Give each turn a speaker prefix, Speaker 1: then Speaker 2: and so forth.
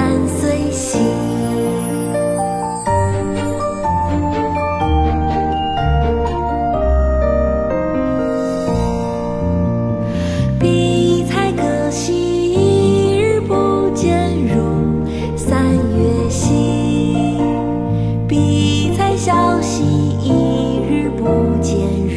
Speaker 1: 三岁兮，比采可兮，一日不见，如三月兮。比采萧兮，一日不见。